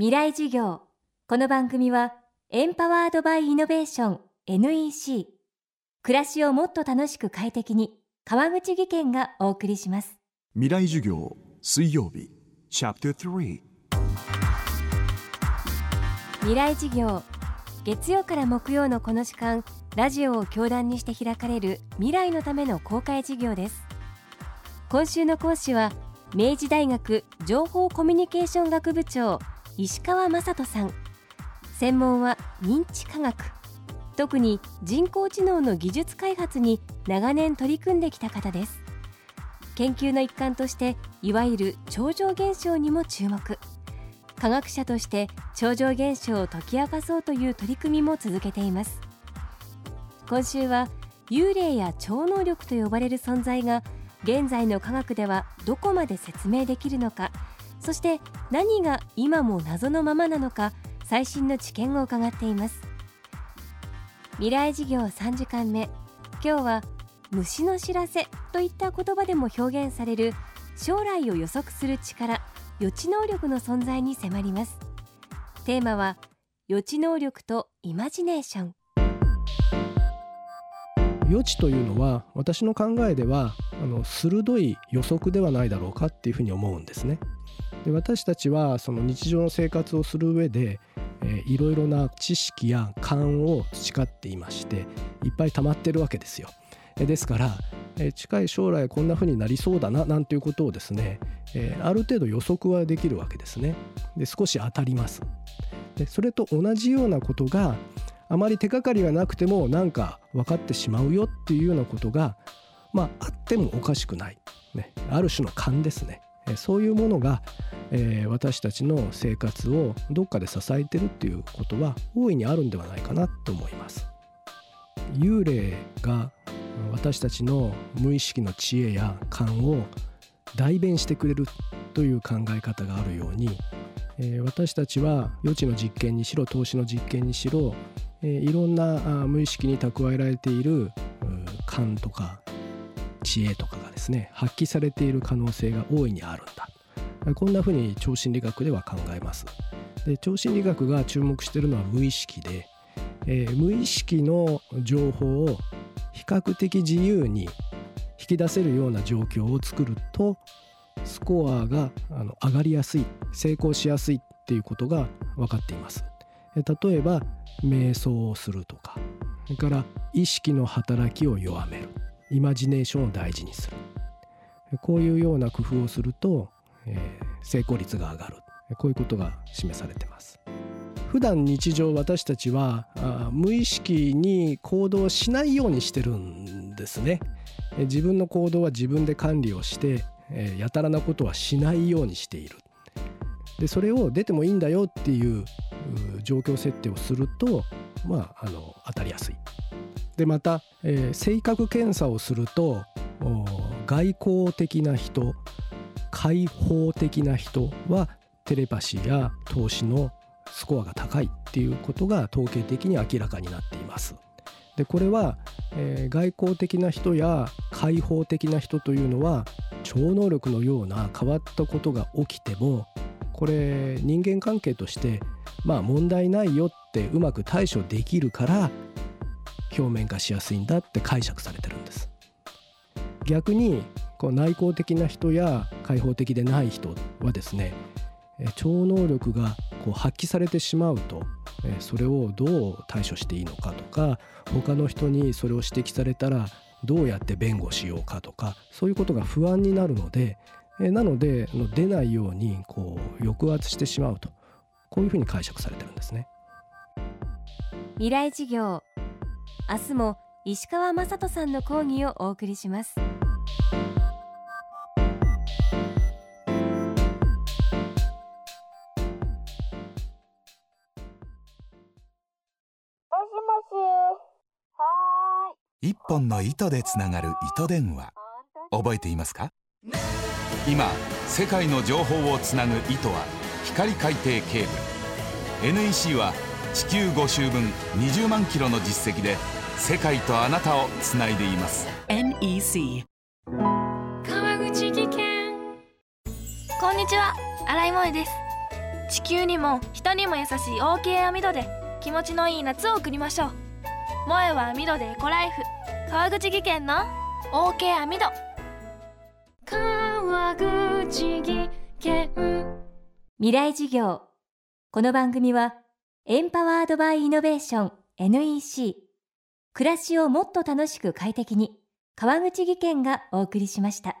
未来授業。この番組はエンパワードバイイノベーション NEC 暮らしをもっと楽しく快適に川口義賢がお送りします。未来授業水曜日チャプター3未来授業月曜から木曜のこの時間ラジオを教壇にして開かれる未来のための公開授業です。今週の講師は明治大学情報コミュニケーション学部長石川雅人さん。専門は認知科学。特に人工知能の技術開発に長年取り組んできた方です。研究の一環としていわゆる超常現象にも注目。科学者として超常現象を解き明かそうという取り組みも続けています。今週は幽霊や超能力と呼ばれる存在が現在の科学ではどこまで説明できるのかそして何が今も謎のままなのか最新の知見を伺っています。未来事業3時間目。今日は虫の知らせといった言葉でも表現される将来を予測する力予知能力の存在に迫ります。テーマは予知能力とイマジネーション。予知というのは私の考えではあの鋭い予測ではないだろうかっていうふうに思うんですね。で私たちはその日常の生活をする上で、えー、いろいろな知識や勘を培っていましていっぱい溜まってるわけですよ。ですから、え、近い将来こんなふうになりそうだななんていうことをですね、え、ある程度予測はできるわけですね。で少し当たります。でそれと同じようなことがあまり手がかりがなくてもなんか分かってしまうよっていうようなことがまああってもおかしくない、ね、ある種の勘ですねそういうものが、えー、私たちの生活をどっかで支えてるっていうことは大いにあるんではないかなと思います。幽霊が私たちの無意識の知恵や勘を代弁してくれるという考え方があるように、えー、私たちは予知の実験にしろ投資の実験にしろえいろんな無意識に蓄えられている勘とか知恵とかがですね発揮されている可能性が大いにあるんだ。こんなふうに超心理学では考えます。で超心理学が注目してるのは無意識で、えー、無意識の情報を比較的自由に引き出せるような状況を作るとスコアがあの上がりやすい成功しやすいっていうことが分かっています。例えば瞑想をするとかそれから意識の働きを弱める。イマジネーションを大事にする。こういうような工夫をすると、えー、成功率が上がる。こういうことが示されてます。普段日常私たちはあ無意識に行動しないようにしてるんですね。自分の行動は自分で管理をして、えー、やたらなことはしないようにしている。でそれを出てもいいんだよっていう状況設定をすると、まあ、あの当たりやすい。でまた、えー、性格検査をすると外交的な人開放的な人はテレパシーや投資のスコアが高いっていうことが統計的に明らかになっています。でこれは、えー、外交的な人や開放的な人というのは超能力のような変わったことが起きてもこれ人間関係としてまあ問題ないよってうまく対処できるから表面化しやすいんだって解釈されてるんです。逆にこう内向的な人や開放的でない人はですね超能力がこう発揮されてしまうとそれをどう対処していいのかとか他の人にそれを指摘されたらどうやって弁護しようかとかそういうことが不安になるのでなので出ないようにこう抑圧してしまうとこういうふうに解釈されてるんですね未来事業明日も石川雅人さんの講義をお送りします。一本の糸でつながる糸電話。覚えていますか？今世界の情報をつなぐ糸は光海底ケーブル。NEC は地球5周分20万キロの実績で世界とあなたをつないでいます。NEC 川口技研。こんにちは。新井萌です。地球にも人にも優しい OK 網戸で気持ちのいい夏を送りましょう。萌えは網戸でエコライフ。川口技研の OK 網戸川口技研。未来事業。この番組はエンパワードバイイノベーション NEC 暮らしをもっと楽しく快適に川口技研がお送りしました。